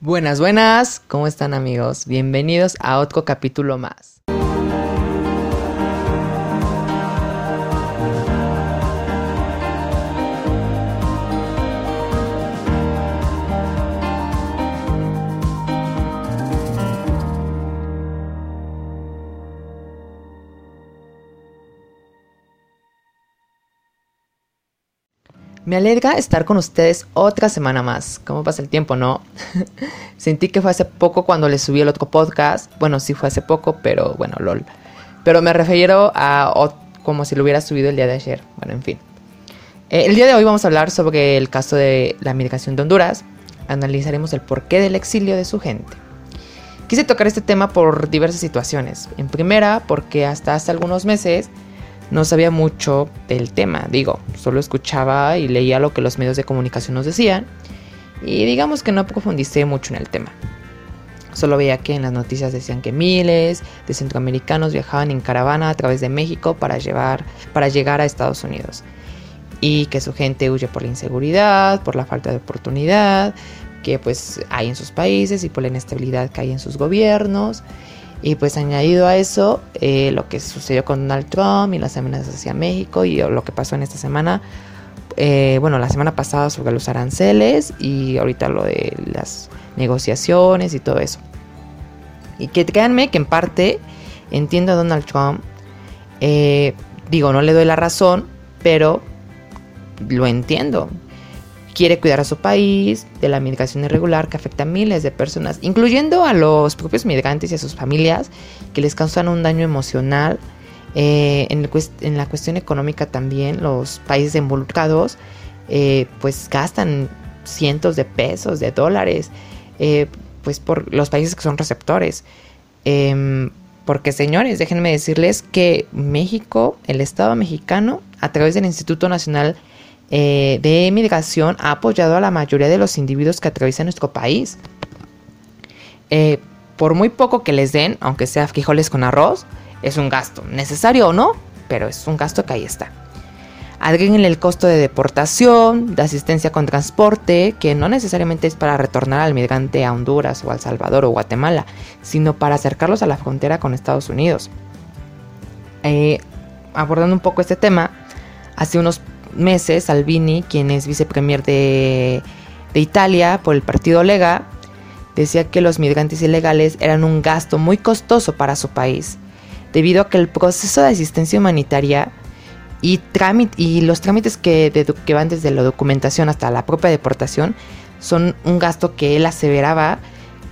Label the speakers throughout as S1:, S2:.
S1: Buenas, buenas, ¿cómo están amigos? Bienvenidos a otro capítulo más. Me alegra estar con ustedes otra semana más. ¿Cómo pasa el tiempo, no? Sentí que fue hace poco cuando les subí el otro podcast. Bueno, sí fue hace poco, pero bueno, lol. Pero me refiero a como si lo hubiera subido el día de ayer. Bueno, en fin. Eh, el día de hoy vamos a hablar sobre el caso de la migración de Honduras. Analizaremos el porqué del exilio de su gente. Quise tocar este tema por diversas situaciones. En primera, porque hasta hace algunos meses no sabía mucho del tema, digo, solo escuchaba y leía lo que los medios de comunicación nos decían y digamos que no profundicé mucho en el tema. Solo veía que en las noticias decían que miles de centroamericanos viajaban en caravana a través de México para, llevar, para llegar a Estados Unidos y que su gente huye por la inseguridad, por la falta de oportunidad que pues hay en sus países y por la inestabilidad que hay en sus gobiernos y pues añadido a eso, eh, lo que sucedió con Donald Trump y las amenazas hacia México y lo que pasó en esta semana, eh, bueno, la semana pasada sobre los aranceles y ahorita lo de las negociaciones y todo eso. Y que créanme que en parte entiendo a Donald Trump, eh, digo, no le doy la razón, pero lo entiendo quiere cuidar a su país de la migración irregular que afecta a miles de personas, incluyendo a los propios migrantes y a sus familias, que les causan un daño emocional. Eh, en, la cuestión económica también, los países involucrados eh, pues gastan cientos de pesos, de dólares, eh, pues por los países que son receptores. Em, porque señores, déjenme decirles que México, el Estado mexicano, a través del Instituto Nacional eh, de migración ha apoyado a la mayoría de los individuos que atraviesan nuestro país. Eh, por muy poco que les den, aunque sea frijoles con arroz, es un gasto, necesario o no, pero es un gasto que ahí está. Agreguen el costo de deportación, de asistencia con transporte, que no necesariamente es para retornar al migrante a Honduras o a El Salvador o Guatemala, sino para acercarlos a la frontera con Estados Unidos. Eh, abordando un poco este tema, hace unos meses, Salvini, quien es vicepremier de, de Italia por el partido Lega, decía que los migrantes ilegales eran un gasto muy costoso para su país, debido a que el proceso de asistencia humanitaria y, y los trámites que, que van desde la documentación hasta la propia deportación son un gasto que él aseveraba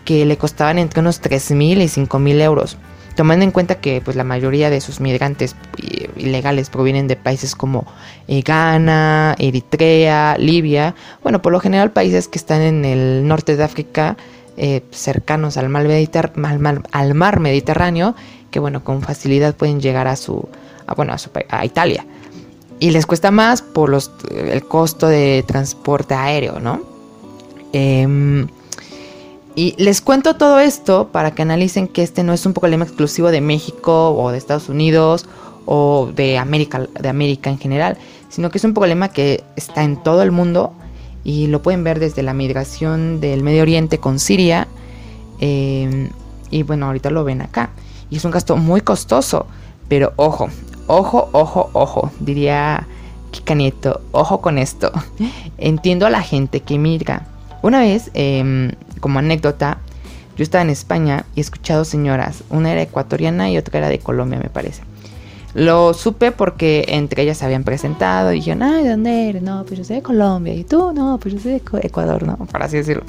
S1: que le costaban entre unos 3.000 y 5.000 euros tomando en cuenta que pues la mayoría de sus migrantes eh, ilegales provienen de países como eh, Ghana, Eritrea, Libia, bueno, por lo general países que están en el norte de África, eh, cercanos al mar, al, mar, Mediterráneo, que bueno, con facilidad pueden llegar a su, a, bueno, a, su, a Italia. Y les cuesta más por los, el costo de transporte aéreo, ¿no? Em, y les cuento todo esto para que analicen que este no es un problema exclusivo de México o de Estados Unidos o de América, de América en general, sino que es un problema que está en todo el mundo y lo pueden ver desde la migración del Medio Oriente con Siria. Eh, y bueno, ahorita lo ven acá. Y es un gasto muy costoso, pero ojo, ojo, ojo, ojo, diría Kika Nieto, ojo con esto. Entiendo a la gente que migra. Una vez em, como anécdota, yo estaba en España y he escuchado señoras, una era ecuatoriana y otra era de Colombia, me parece. Lo supe porque entre ellas se habían presentado y dijeron, ay, ¿de dónde eres? No, pues yo soy de Colombia. Y tú, no, pues yo soy de Ecuador, ¿no? Para así decirlo.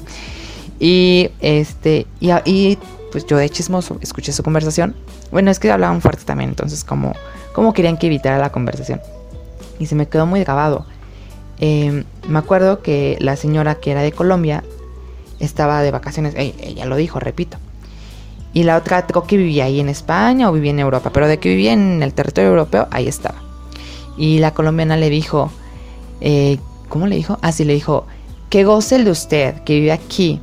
S1: Y este, y, y pues yo de chismoso escuché su conversación. Bueno, es que hablaban fuerte también, entonces como, como querían que evitara la conversación. Y se me quedó muy grabado. Em, me acuerdo que la señora que era de Colombia estaba de vacaciones, ella lo dijo, repito. Y la otra creo que vivía ahí en España o vivía en Europa, pero de que vivía en el territorio europeo, ahí estaba. Y la colombiana le dijo, eh, ¿cómo le dijo? Así le dijo, que goce el de usted, que vive aquí.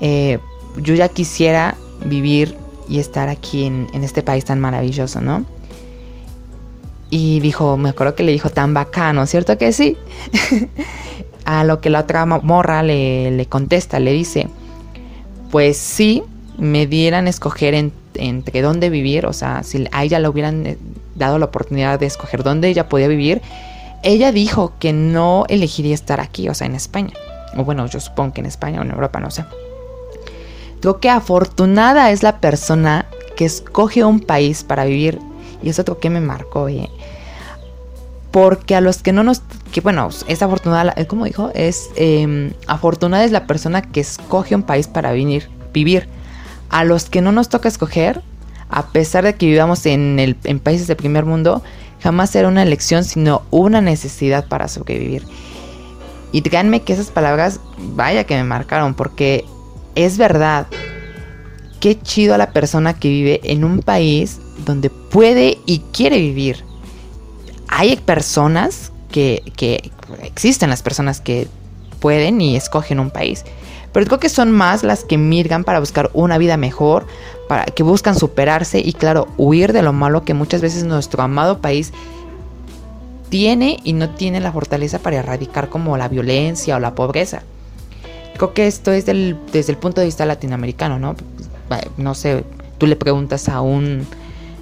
S1: Eh, yo ya quisiera vivir y estar aquí en, en este país tan maravilloso, ¿no? Y dijo, me acuerdo que le dijo tan bacano, ¿cierto que sí? A lo que la otra morra le, contesta, le dice, pues sí me dieran escoger entre dónde vivir, o sea, si a ella le hubieran eh, dado la oportunidad de escoger dónde ella podía vivir, ella dijo que no elegiría estar aquí, o sea, en España. O bueno, yo supongo que en España o en Europa, no sé. Digo que afortunada es la persona que escoge un país para vivir. Y eso otro que me marcó, eh. Porque a los que no nos... Bueno, es afortunada, ¿cómo dijo? Es em, afortunada es la persona que escoge un país para vivir. vivir. A los que no nos toca escoger, a pesar de que vivamos en, el, en países de primer mundo, jamás será una elección, sino una necesidad para sobrevivir. Y díganme que esas palabras, vaya que me marcaron, porque es verdad. Qué chido a la persona que vive en un país donde puede y quiere vivir. Hay personas que, existen las personas que pueden y escogen un país. Pero creo que son más las que mirgan para buscar una vida mejor, para que buscan superarse y claro, huir de lo malo que muchas veces nuestro amado país tiene y no tiene la fortaleza para erradicar como la violencia o la pobreza. Creo que esto es desde el punto de vista latinoamericano, ¿no? No sé, tú le preguntas a un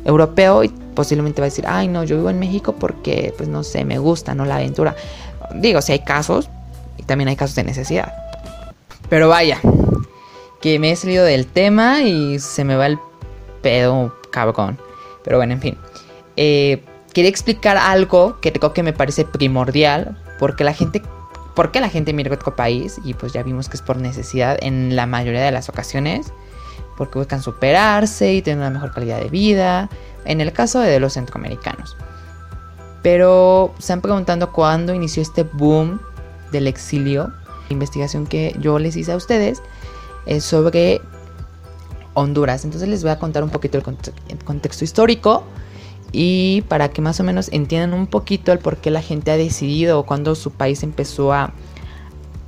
S1: europeo y posiblemente va a decir, ay no, yo vivo en México porque, pues no sé, me gusta, ¿no? La aventura. Digo, si hay casos, y también hay casos de necesidad. Pero vaya, que me he salido del tema y se me va el pedo cabrón. Pero bueno, en fin. Eh, quería explicar algo que creo que me parece primordial, porque la gente, ¿por qué la gente migra a otro país? Y pues ya vimos que es por necesidad en la mayoría de las ocasiones, porque buscan superarse y tener una mejor calidad de vida, en el caso de los centroamericanos. Pero se han preguntando cuándo inició este boom del exilio. La investigación que yo les hice a ustedes es sobre Honduras. Entonces les voy a contar un poquito el, contexto histórico y para que más o menos entiendan un poquito el por qué la gente ha decidido o cuando su país empezó a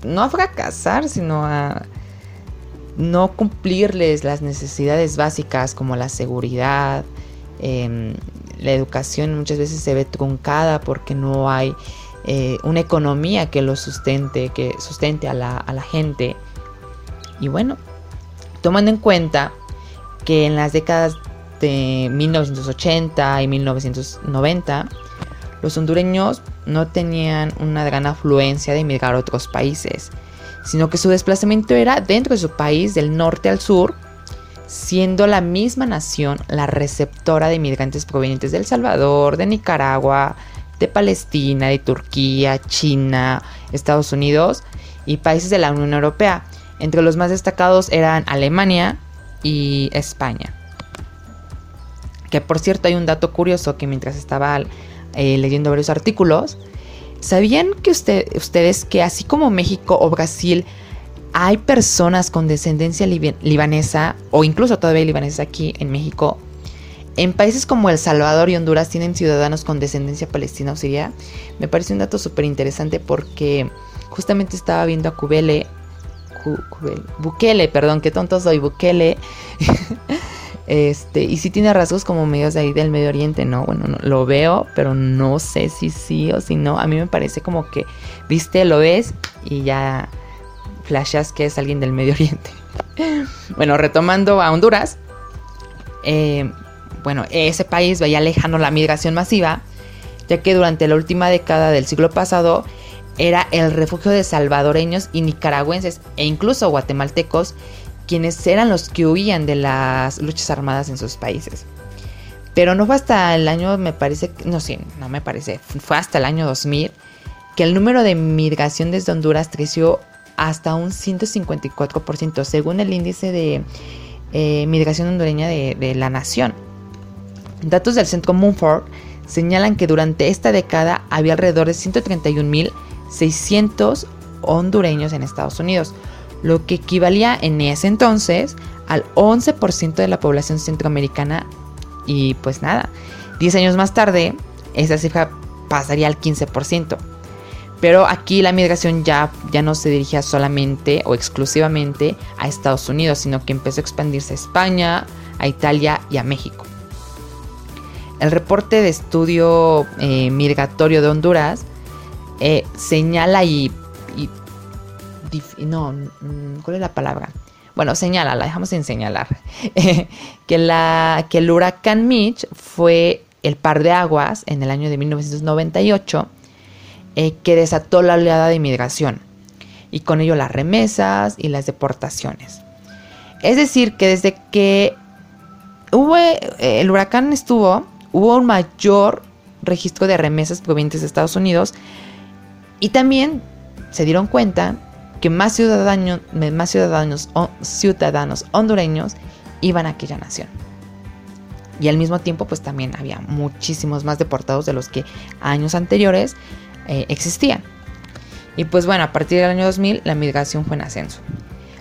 S1: no a fracasar, sino a no cumplirles las necesidades básicas como la seguridad, em, la educación muchas veces se ve truncada porque no hay eh, una economía que lo sustente, que sustente a la, a la gente. Y bueno, tomando en cuenta que en las décadas de 1980 y 1990, los hondureños no tenían una gran afluencia de emigrar a otros países, sino que su desplazamiento era dentro de su país, del norte al sur, siendo la misma nación la receptora de inmigrantes provenientes de El Salvador, de Nicaragua, de Palestina, de Turquía, China, Estados Unidos y países de la Unión Europea. Entre los más destacados eran Alemania y España. Que por cierto hay un dato curioso que mientras estaba eh, leyendo varios artículos, ¿sabían que ustedes que así como México o Brasil hay personas con descendencia libanesa o incluso todavía libanesa aquí en México? En países como El Salvador y Honduras tienen ciudadanos con descendencia palestina o siria. Me parece un dato súper interesante porque justamente estaba viendo a Cubele, Bukele, perdón, qué tonto soy, Bukele. Este, y sí tiene rasgos como medios de ahí del Medio Oriente, ¿no? Bueno, no, lo veo, pero no sé si sí o si no. A mí me parece como que, viste, lo ves y ya flashas que es alguien del Medio Oriente. bueno, retomando a Honduras. Eh, bueno, ese país veía lejano la migración masiva, ya que durante la última década del siglo pasado era el refugio de salvadoreños y nicaragüenses e incluso guatemaltecos quienes eran los que huían de las luchas armadas en sus países. Pero no fue hasta el año, me parece, no sé, no me parece, fue hasta el año 2000 que el número de migración desde Honduras creció hasta un 154%, según el índice de eh, migración hondureña de, la nación. Datos del Centro Mumford señalan que durante esta década había alrededor de 131.600 hondureños en Estados Unidos, lo que equivalía en ese entonces al 11% de la población centroamericana y pues nada, 10 años más tarde esa cifra pasaría al 15%. Pero aquí la migración ya, ya no se dirigía solamente o exclusivamente a Estados Unidos, sino que empezó a expandirse a España, a Italia y a México. El reporte de estudio eh, migratorio de Honduras eh, señala y no, mm, ¿cuál es la palabra? bueno, señala, la dejamos sin señalar, que, la, que el huracán Mitch fue el par de aguas en el año de 1998 eh, que desató la oleada de inmigración y con ello las remesas y las deportaciones. Es decir, que desde que hubo, eh, el huracán estuvo, hubo un mayor registro de remesas provenientes de Estados Unidos y también se dieron cuenta que más ciudadanos, más ciudadanos, ciudadanos hondureños iban a aquella nación. Y al mismo tiempo, pues también había muchísimos más deportados de los que años anteriores eh, existían. Y pues bueno, a partir del año 2000 la migración fue en ascenso.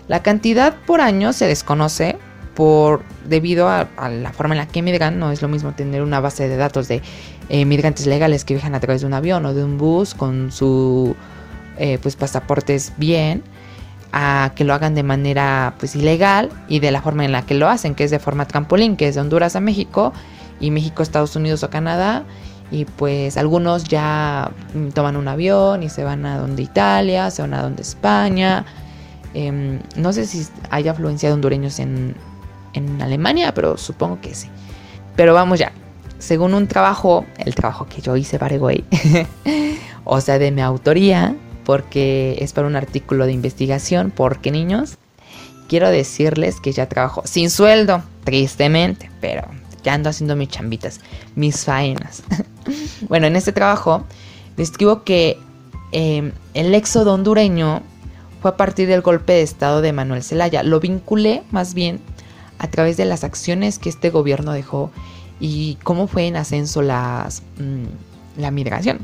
S1: La cantidad por año se desconoce por debido a, la forma en la que migran. No es lo mismo tener una base de datos de eh, migrantes legales que viajan a través de un avión o de un bus con su eh, pues pasaportes bien a que lo hagan de manera pues ilegal y de la forma en la que lo hacen, que es de forma trampolín, que es de Honduras a México y México, Estados Unidos o Canadá. Y pues algunos ya mm, toman un avión y se van a donde Italia, se van a donde España. Em, no sé si hay afluencia de hondureños en, en Alemania, pero supongo que sí. Pero vamos ya. Según un trabajo, el trabajo que yo hice para Güey, o sea, de mi autoría, porque es para un artículo de investigación, porque niños, quiero decirles que ya trabajo sin sueldo, tristemente, pero ya ando haciendo mis chambitas, mis faenas. bueno, en este trabajo describo que em, el éxodo hondureño fue a partir del golpe de estado de Manuel Zelaya. Lo vinculé más bien a través de las acciones que este gobierno dejó y cómo fue en ascenso mm, la migración.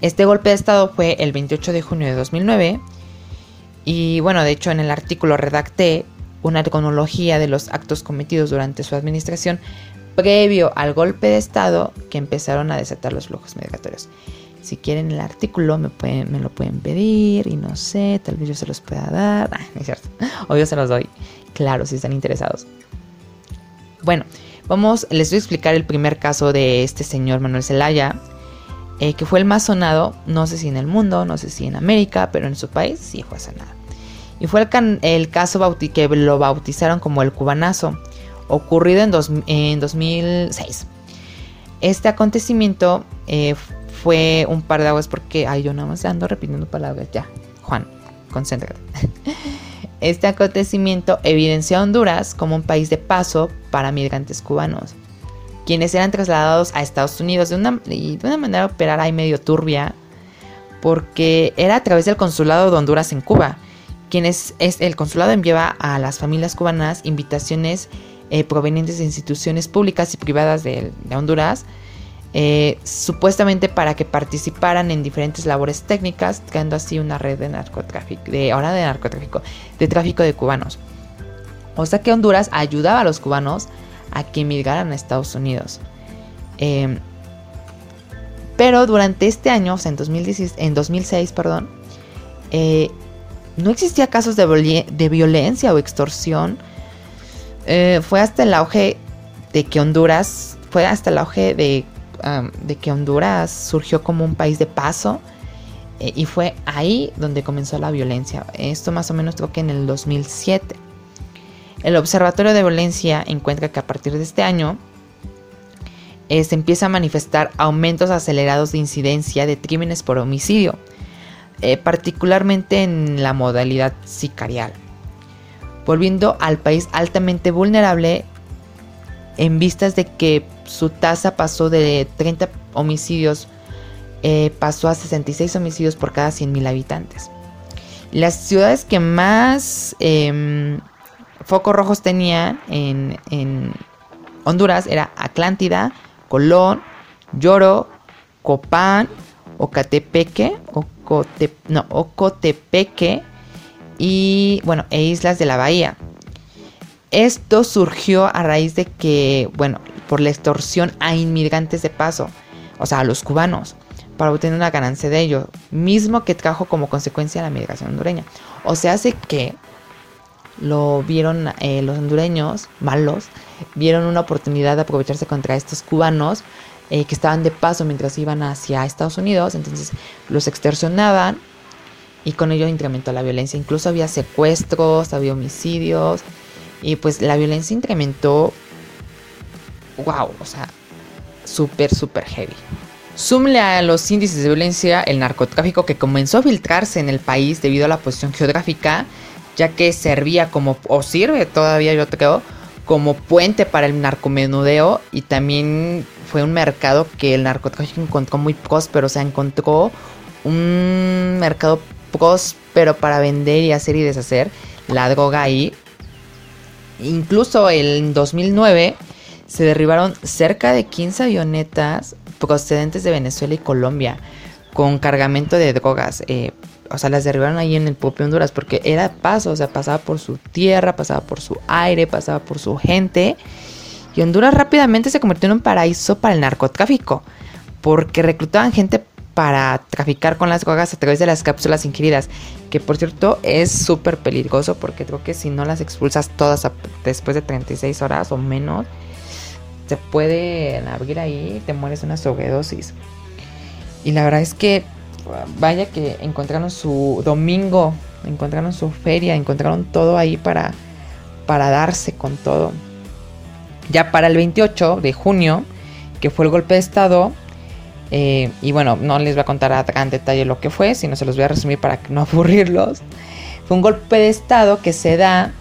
S1: Este golpe de Estado fue el 28 de junio de 2009 y bueno, de hecho en el artículo redacté una cronología de los actos cometidos durante su administración previo al golpe de Estado que empezaron a desatar los flujos migratorios. Si quieren el artículo me, pueden, me lo pueden pedir y no sé, tal vez yo se los pueda dar. Ah, es cierto. O se los doy. Claro, si están interesados. Bueno, vamos, les voy a explicar el primer caso de este señor Manuel Zelaya eh, que fue el más sonado, no sé si en el mundo, no sé si en América, pero en su país sí fue sonado. Y fue el, caso que lo bautizaron como el cubanazo, ocurrido en, en 2006. Este acontecimiento eh, fue un par de aguas porque, ay, yo nada más ando repitiendo palabras, ya, Juan, concéntrate. Este acontecimiento evidenció a Honduras como un país de paso para migrantes cubanos quienes eran trasladados a Estados Unidos de una, de una manera operar ahí medio turbia, porque era a través del consulado de Honduras en Cuba, quienes es, el consulado enviaba a las familias cubanas invitaciones eh, provenientes de instituciones públicas y privadas de, Honduras, eh, supuestamente para que participaran en diferentes labores técnicas, creando así una red de narcotráfico, de ahora de narcotráfico, de tráfico de cubanos. O sea que Honduras ayudaba a los cubanos a que emigraran a Estados Unidos. Em, pero durante este año, o sea, en, 2016, en 2006, perdón, eh, no existía casos de, violencia o extorsión. Eh, fue hasta el auge de que Honduras, fue hasta el auge de, de que Honduras surgió como un país de paso. Eh, y fue ahí donde comenzó la violencia. Esto más o menos creo que en el 2007. El Observatorio de Violencia encuentra que a partir de este año eh, se empieza a manifestar aumentos acelerados de incidencia de crímenes por homicidio, eh, particularmente en la modalidad sicarial, volviendo al país altamente vulnerable en vistas de que su tasa pasó de 30 homicidios, eh, pasó a 66 homicidios por cada 100.000 habitantes. Las ciudades que más em, focos rojos tenía en, Honduras era Atlántida, Colón, Lloro, Copán, Ocatepeque, no, Ocotepeque y bueno, e Islas de la Bahía. Esto surgió a raíz de que, bueno, por la extorsión a inmigrantes de paso, o sea, a los cubanos, para obtener una ganancia de ello, mismo que trajo como consecuencia la migración hondureña. O sea, hace que lo vieron eh, los hondureños malos, vieron una oportunidad de aprovecharse contra estos cubanos eh, que estaban de paso mientras iban hacia Estados Unidos, entonces los extorsionaban y con ello incrementó la violencia. Incluso había secuestros, había homicidios y pues la violencia incrementó, wow, o sea, súper, súper heavy. Súmle a los índices de violencia el narcotráfico que comenzó a filtrarse en el país debido a la posición geográfica, ya que servía como, o sirve todavía yo creo, como puente para el narcomenudeo y también fue un mercado que el narcotráfico encontró muy próspero, o sea, encontró un mercado próspero para vender y hacer y deshacer la droga ahí. Incluso en 2009 se derribaron cerca de 15 avionetas procedentes de Venezuela y Colombia con cargamento de drogas. Eh, o sea, las derribaron ahí en el propio Honduras porque era paso, o sea, pasaba por su tierra, pasaba por su aire, pasaba por su gente. Y Honduras rápidamente se convirtió en un paraíso para el narcotráfico porque reclutaban gente para traficar con las drogas a través de las cápsulas ingeridas, que por cierto es súper peligroso porque creo que si no las expulsas todas después de 36 horas o menos, se pueden abrir ahí y te mueres una sobredosis. Y la verdad es que vaya que encontraron su domingo, encontraron su feria, encontraron todo ahí para, para darse con todo. Ya para el 28 de junio, que fue el golpe de Estado, eh, y bueno, no les voy a contar a gran detalle lo que fue, sino se los voy a resumir para no aburrirlos. Fue un golpe de Estado que se da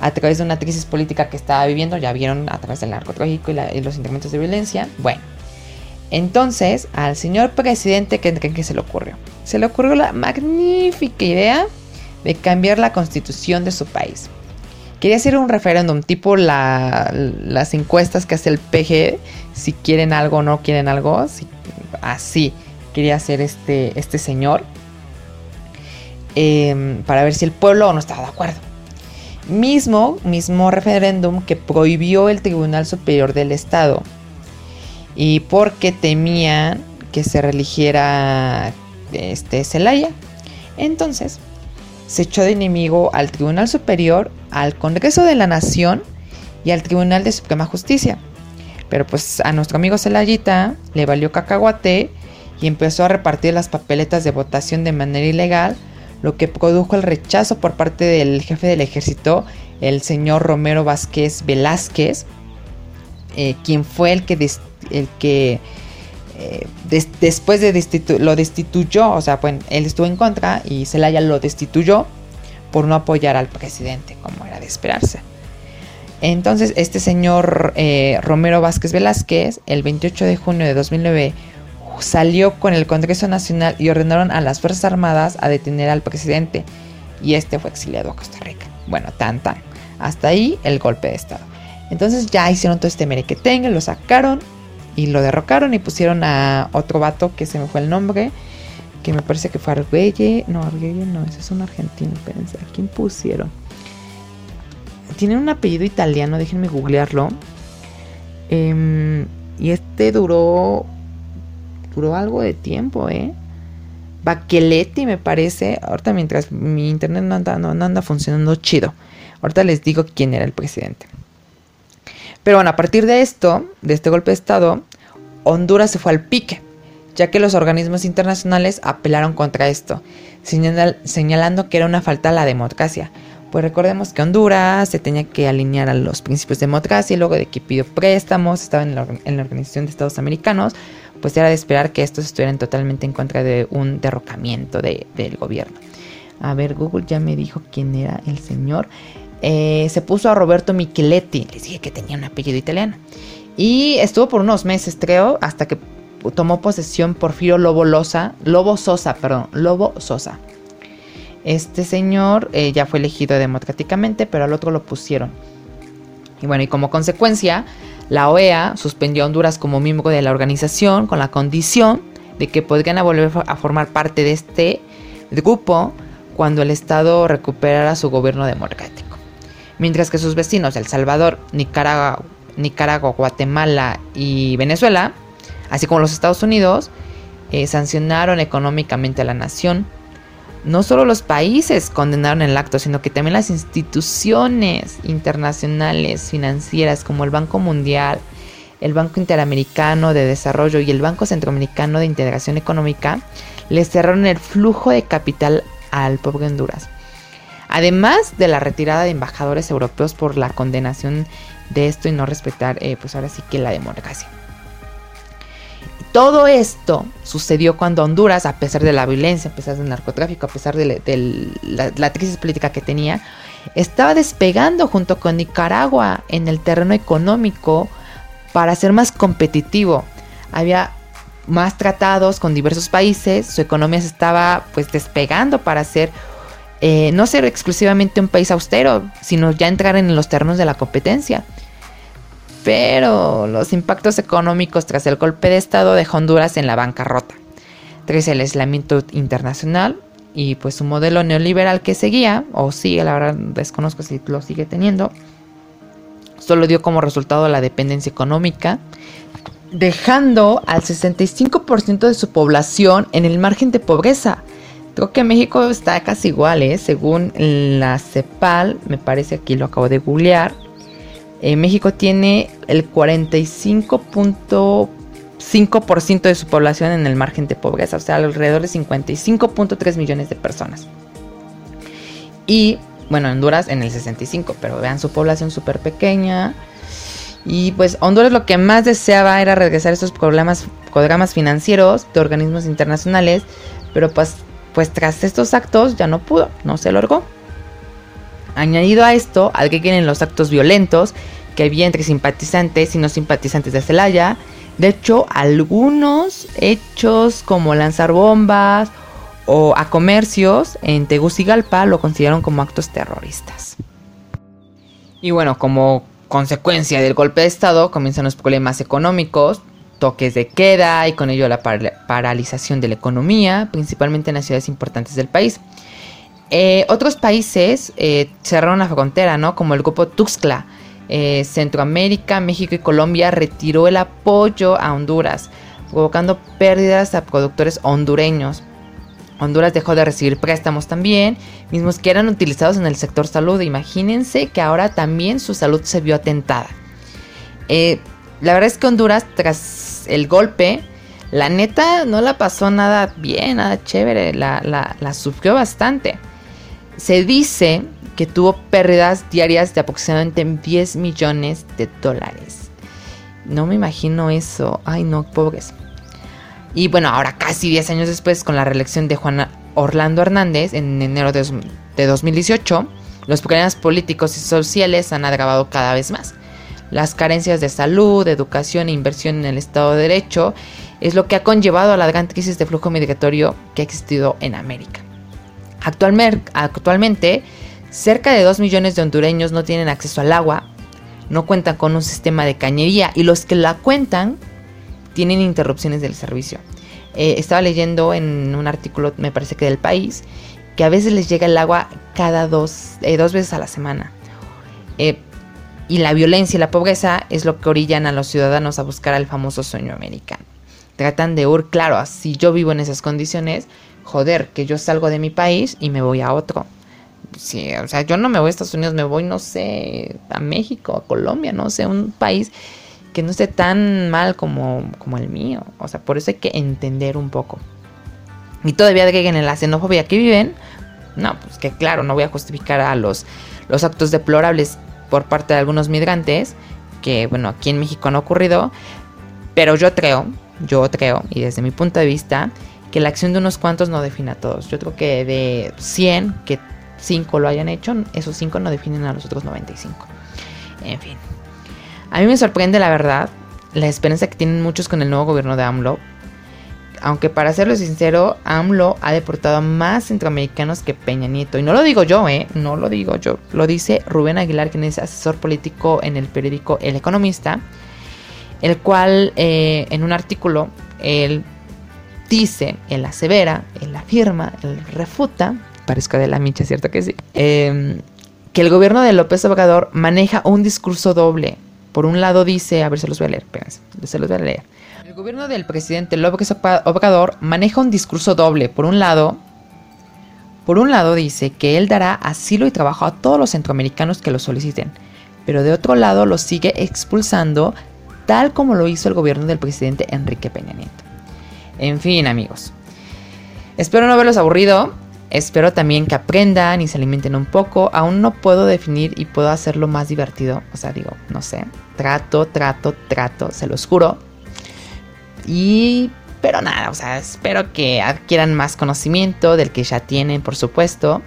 S1: a través de una crisis política que estaba viviendo, ya vieron a través del narcotráfico y, y los incrementos de violencia. Bueno, entonces, al señor presidente, ¿qué se le ocurrió? Se le ocurrió la magnífica idea de cambiar la constitución de su país. Quería hacer un referéndum, tipo las encuestas que hace el PG, si quieren algo o no quieren algo, así quería hacer este, este señor, em, para ver si el pueblo no estaba de acuerdo. Mismo, mismo referéndum que prohibió el Tribunal Superior del Estado y porque temían que se religiera este Celaya. Entonces, se echó de enemigo al Tribunal Superior, al Congreso de la Nación y al Tribunal de Suprema Justicia. Pero pues a nuestro amigo Celayita le valió cacahuate y empezó a repartir las papeletas de votación de manera ilegal, lo que produjo el rechazo por parte del jefe del ejército, el señor Romero Vázquez Velázquez, eh, quien fue el que el que eh, después de lo destituyó, o sea, pues él estuvo en contra y Zelaya lo destituyó por no apoyar al presidente, como era de esperarse. Entonces, este señor eh, Romero Vázquez Velázquez, el 28 de junio de 2009, salió con el Congreso Nacional y ordenaron a las Fuerzas Armadas a detener al presidente. Y este fue exiliado a Costa Rica. Bueno, tan tan. Hasta ahí el golpe de Estado. Entonces ya hicieron todo este merequetengue, lo sacaron y lo derrocaron y pusieron a otro vato que se me fue el nombre, que me parece que fue Arguelle. No, Arguelle no, ese es un argentino, ¿a quién pusieron? Tiene un apellido italiano, déjenme googlearlo. Em, y este duró. Duró algo de tiempo, ¿eh? Baqueletti me parece. Ahorita mientras mi internet no anda, no anda funcionando chido. Ahorita les digo quién era el presidente. Pero bueno, a partir de esto, de este golpe de Estado, Honduras se fue al pique, ya que los organismos internacionales apelaron contra esto, señalando que era una falta a la democracia. Pues recordemos que Honduras se tenía que alinear a los principios de democracia y luego de que pidió préstamos, estaba en la, Organización de Estados Americanos, pues era de esperar que estos estuvieran totalmente en contra de un derrocamiento del gobierno. A ver, Google ya me dijo quién era el señor. Eh, se puso a Roberto Micheletti, les dije que tenía un apellido italiano. Y estuvo por unos meses, creo, hasta que tomó posesión Porfirio Lobo Loza, Lobo Sosa, perdón, Lobo Sosa. Este señor eh, ya fue elegido democráticamente, pero al otro lo pusieron. Y bueno, y como consecuencia, la OEA suspendió a Honduras como miembro de la organización con la condición de que podrían volver a formar parte de este grupo cuando el Estado recuperara su gobierno democrático mientras que sus vecinos El Salvador, Nicaragua, Nicaragua Guatemala y Venezuela, así como los Estados Unidos, eh, sancionaron económicamente a la nación. No solo los países condenaron el acto, sino que también las instituciones internacionales financieras como el Banco Mundial, el Banco Interamericano de Desarrollo y el Banco Centroamericano de Integración Económica les cerraron el flujo de capital al pobre Honduras. Además de la retirada de embajadores europeos por la condenación de esto y no respetar, eh, pues ahora sí que la democracia. Todo esto sucedió cuando Honduras, a pesar de la violencia, a pesar del narcotráfico, a pesar de, la, crisis política que tenía, estaba despegando junto con Nicaragua en el terreno económico para ser más competitivo. Había más tratados con diversos países, su economía se estaba pues despegando para ser eh, no ser exclusivamente un país austero, sino ya entrar en los terrenos de la competencia. Pero los impactos económicos tras el golpe de Estado de Honduras en la bancarrota, tras el aislamiento internacional y pues su modelo neoliberal que seguía, o sigue, la verdad desconozco si lo sigue teniendo, solo dio como resultado la dependencia económica, dejando al 65% de su población en el margen de pobreza. Creo que México está casi igual, ¿eh? según la CEPAL, me parece aquí lo acabo de googlear, eh, México tiene el 45.5% de su población en el margen de pobreza, o sea, alrededor de 55.3 millones de personas. Y bueno, Honduras en el 65, pero vean su población súper pequeña. Y pues Honduras lo que más deseaba era regresar a esos problemas, programas financieros de organismos internacionales, pero pues, pues tras estos actos ya no pudo, no se logró. Añadido a esto, en los actos violentos que había entre simpatizantes y no simpatizantes de Celaya. De hecho, algunos hechos como lanzar bombas o a comercios en Tegucigalpa lo consideraron como actos terroristas. Y bueno, como consecuencia del golpe de Estado comienzan los problemas económicos, toques de queda y con ello la paralización de la economía, principalmente en las ciudades importantes del país. Eh, otros países eh, cerraron la frontera, ¿no? Como el grupo Tuxtla. Eh, Centroamérica, México y Colombia retiró el apoyo a Honduras, provocando pérdidas a productores hondureños. Honduras dejó de recibir préstamos también, mismos que eran utilizados en el sector salud. Imagínense que ahora también su salud se vio atentada. la verdad es que Honduras, tras el golpe, la neta no la pasó nada bien, nada chévere, la sufrió bastante. Se dice que tuvo pérdidas diarias de aproximadamente 10 millones de dólares. No me imagino eso. Ay, no, pobres. Y bueno, ahora casi 10 años después, con la reelección de Juan Orlando Hernández en enero de, 2018, los problemas políticos y sociales han agravado cada vez más. Las carencias de salud, educación e inversión en el Estado de Derecho es lo que ha conllevado a la gran crisis de flujo migratorio que ha existido en América. Actualmente, cerca de 2 millones de hondureños no tienen acceso al agua, no cuentan con un sistema de cañería y los que la cuentan tienen interrupciones del servicio. Eh, estaba leyendo en un artículo, me parece que del país, que a veces les llega el agua cada dos, eh, dos veces a la semana. Eh, y la violencia y la pobreza es lo que orillan a los ciudadanos a buscar al famoso sueño americano. Tratan de huir, claro, si yo vivo en esas condiciones, joder, que yo salgo de mi país y me voy a otro. Sí, o sea, yo no me voy a Estados Unidos, me voy, no sé, a México, a Colombia, no sé, un país que no esté tan mal como, como el mío. O sea, por eso hay que entender un poco. Y todavía en la xenofobia que viven, no, pues que claro, no voy a justificar a los, los actos deplorables por parte de algunos migrantes, que bueno, aquí en México no ha ocurrido, pero yo creo, yo creo, y desde mi punto de vista, que la acción de unos cuantos no define a todos. Yo creo que de 100 que 5 lo hayan hecho, esos 5 no definen a los otros 95. En fin. A mí me sorprende la verdad la esperanza que tienen muchos con el nuevo gobierno de AMLO. Aunque para serlo sincero, AMLO ha deportado a más centroamericanos que Peña Nieto. Y no lo digo yo, ¿eh? No lo digo yo. Lo dice Rubén Aguilar, quien es asesor político en el periódico El Economista. El cual, eh, en un artículo, él dice, él asevera, él afirma, él refuta, parezco de la micha, ¿cierto que sí? Em, que el gobierno de López Obrador maneja un discurso doble. Por un lado dice, a ver, se los voy a leer, espérense, se los voy a leer. El gobierno del presidente López Obrador maneja un discurso doble. Por un lado, por un lado dice que él dará asilo y trabajo a todos los centroamericanos que lo soliciten, pero de otro lado lo sigue expulsando tal como lo hizo el gobierno del presidente Enrique Peña Nieto. En fin, amigos. Espero no haberlos aburrido. Espero también que aprendan y se alimenten un poco. Aún no puedo definir y puedo hacerlo más divertido. O sea, digo, no sé. Trato, trato, trato, se los juro. Y... Pero nada, o sea, espero que adquieran más conocimiento del que ya tienen, por supuesto.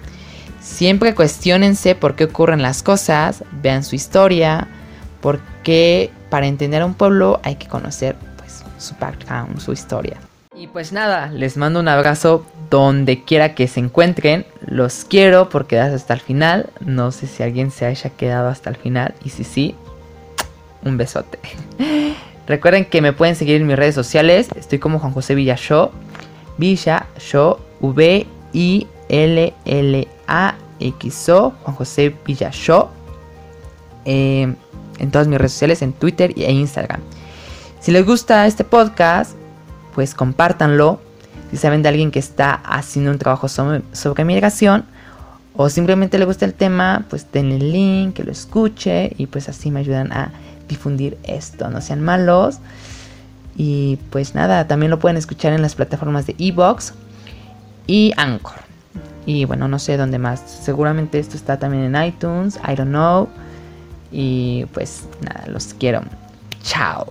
S1: Siempre cuestionense por qué ocurren las cosas, vean su historia, porque para entender a un pueblo hay que conocer pues, su background, su historia. Y pues nada, les mando un abrazo donde quiera que se encuentren. Los quiero por quedarse hasta el final. No sé si alguien se haya quedado hasta el final. Y si sí, un besote. Recuerden que me pueden seguir en mis redes sociales. Estoy como Juan José Villashow. Villa Show V I L L A X O Juan José Villashow. Eh, en todas mis redes sociales, en Twitter e Instagram. Si les gusta este podcast, pues compártanlo. Si saben de alguien que está haciendo un trabajo sobre, sobre migración o simplemente le gusta el tema, pues denle el link, que lo escuche y pues así me ayudan a difundir esto. No sean malos. Y pues nada, también lo pueden escuchar en las plataformas de Evox y Anchor. Y bueno, no sé dónde más. Seguramente esto está también en iTunes. I don't know. Y pues nada, los quiero. Chao.